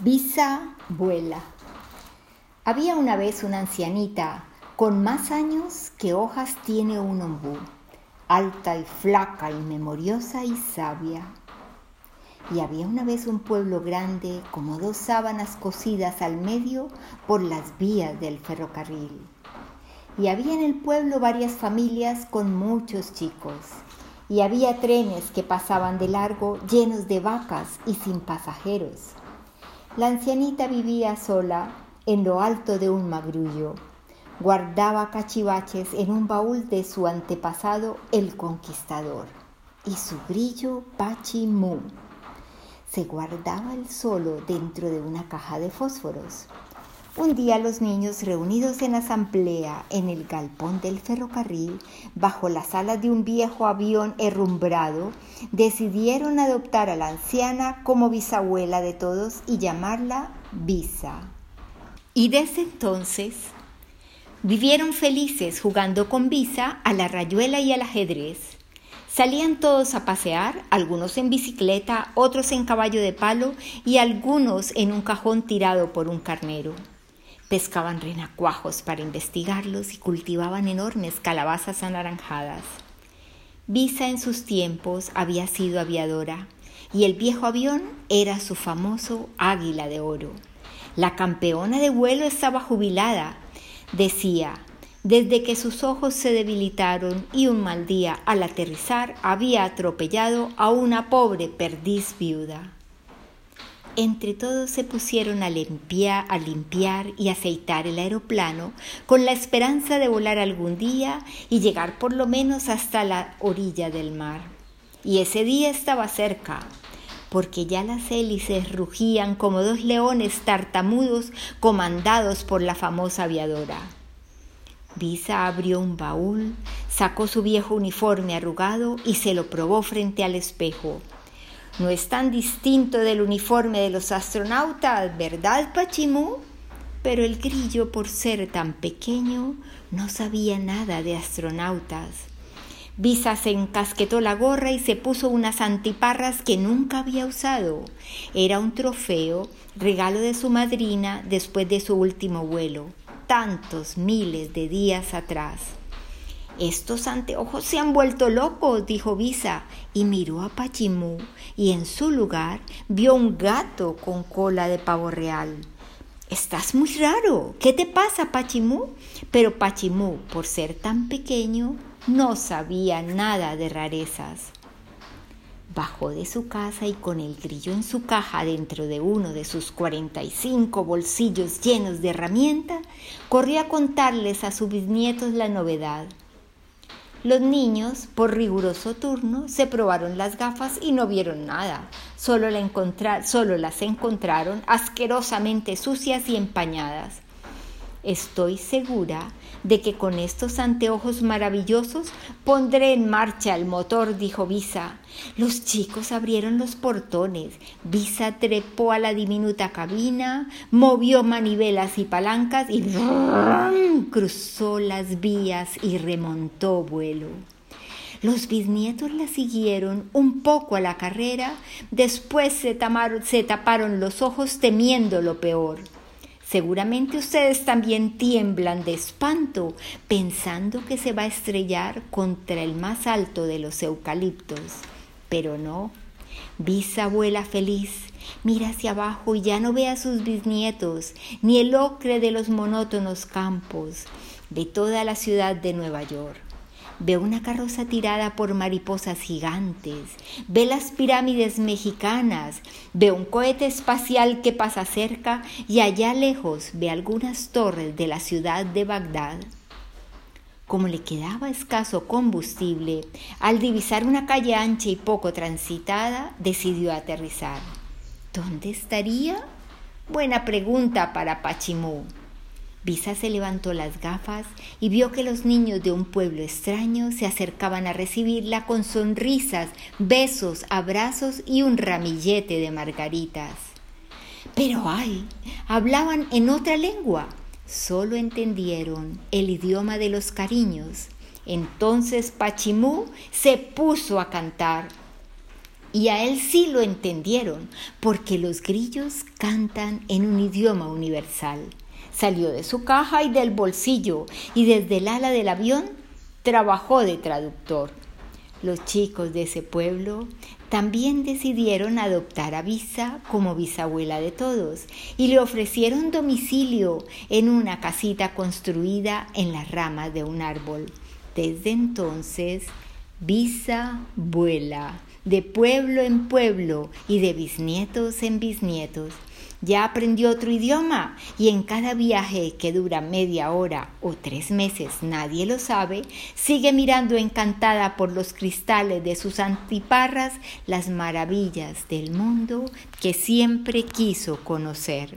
Visa vuela. Había una vez una ancianita con más años que hojas tiene un ombú, alta y flaca y memoriosa y sabia. Y había una vez un pueblo grande como dos sábanas cosidas al medio por las vías del ferrocarril. Y había en el pueblo varias familias con muchos chicos. Y había trenes que pasaban de largo llenos de vacas y sin pasajeros la ancianita vivía sola en lo alto de un magrullo. Guardaba cachivaches en un baúl de su antepasado el conquistador y su grillo Pachimú. Se guardaba el solo dentro de una caja de fósforos. Un día los niños reunidos en asamblea en el galpón del ferrocarril, bajo las alas de un viejo avión herrumbrado, decidieron adoptar a la anciana como bisabuela de todos y llamarla Visa. Y desde entonces vivieron felices jugando con Visa a la rayuela y al ajedrez. Salían todos a pasear, algunos en bicicleta, otros en caballo de palo y algunos en un cajón tirado por un carnero. Pescaban renacuajos para investigarlos y cultivaban enormes calabazas anaranjadas. Visa en sus tiempos había sido aviadora y el viejo avión era su famoso águila de oro. La campeona de vuelo estaba jubilada. Decía, desde que sus ojos se debilitaron y un mal día al aterrizar había atropellado a una pobre perdiz viuda. Entre todos se pusieron a limpiar, a limpiar y aceitar el aeroplano con la esperanza de volar algún día y llegar por lo menos hasta la orilla del mar. Y ese día estaba cerca, porque ya las hélices rugían como dos leones tartamudos comandados por la famosa aviadora. Visa abrió un baúl, sacó su viejo uniforme arrugado y se lo probó frente al espejo. No es tan distinto del uniforme de los astronautas, ¿verdad, Pachimú? Pero el grillo, por ser tan pequeño, no sabía nada de astronautas. Visa se encasquetó la gorra y se puso unas antiparras que nunca había usado. Era un trofeo, regalo de su madrina después de su último vuelo, tantos miles de días atrás. Estos anteojos se han vuelto locos, dijo Visa, y miró a Pachimú, y en su lugar vio un gato con cola de pavo real. Estás muy raro. ¿Qué te pasa, Pachimú? Pero Pachimú, por ser tan pequeño, no sabía nada de rarezas. Bajó de su casa y con el grillo en su caja dentro de uno de sus 45 bolsillos llenos de herramientas, corrió a contarles a sus bisnietos la novedad. Los niños, por riguroso turno, se probaron las gafas y no vieron nada. Solo, solo las encontraron asquerosamente sucias y empañadas. Estoy segura de que con estos anteojos maravillosos pondré en marcha el motor, dijo Visa. Los chicos abrieron los portones. Visa trepó a la diminuta cabina, movió manivelas y palancas y cruzó las vías y remontó vuelo. Los bisnietos la siguieron un poco a la carrera, después se taparon los ojos temiendo lo peor. Seguramente ustedes también tiemblan de espanto pensando que se va a estrellar contra el más alto de los eucaliptos. Pero no. Visa abuela feliz, mira hacia abajo y ya no ve a sus bisnietos, ni el ocre de los monótonos campos, de toda la ciudad de Nueva York. Ve una carroza tirada por mariposas gigantes, ve las pirámides mexicanas, ve un cohete espacial que pasa cerca y allá lejos ve algunas torres de la ciudad de Bagdad. Como le quedaba escaso combustible, al divisar una calle ancha y poco transitada, decidió aterrizar. ¿Dónde estaría? Buena pregunta para Pachimú. Visa se levantó las gafas y vio que los niños de un pueblo extraño se acercaban a recibirla con sonrisas, besos, abrazos y un ramillete de margaritas. Pero ay, hablaban en otra lengua. Solo entendieron el idioma de los cariños. Entonces Pachimú se puso a cantar. Y a él sí lo entendieron, porque los grillos cantan en un idioma universal. Salió de su caja y del bolsillo, y desde el ala del avión trabajó de traductor. Los chicos de ese pueblo también decidieron adoptar a Visa como bisabuela de todos y le ofrecieron domicilio en una casita construida en las ramas de un árbol. Desde entonces, Visa vuela de pueblo en pueblo y de bisnietos en bisnietos. Ya aprendió otro idioma y en cada viaje que dura media hora o tres meses, nadie lo sabe, sigue mirando encantada por los cristales de sus antiparras las maravillas del mundo que siempre quiso conocer.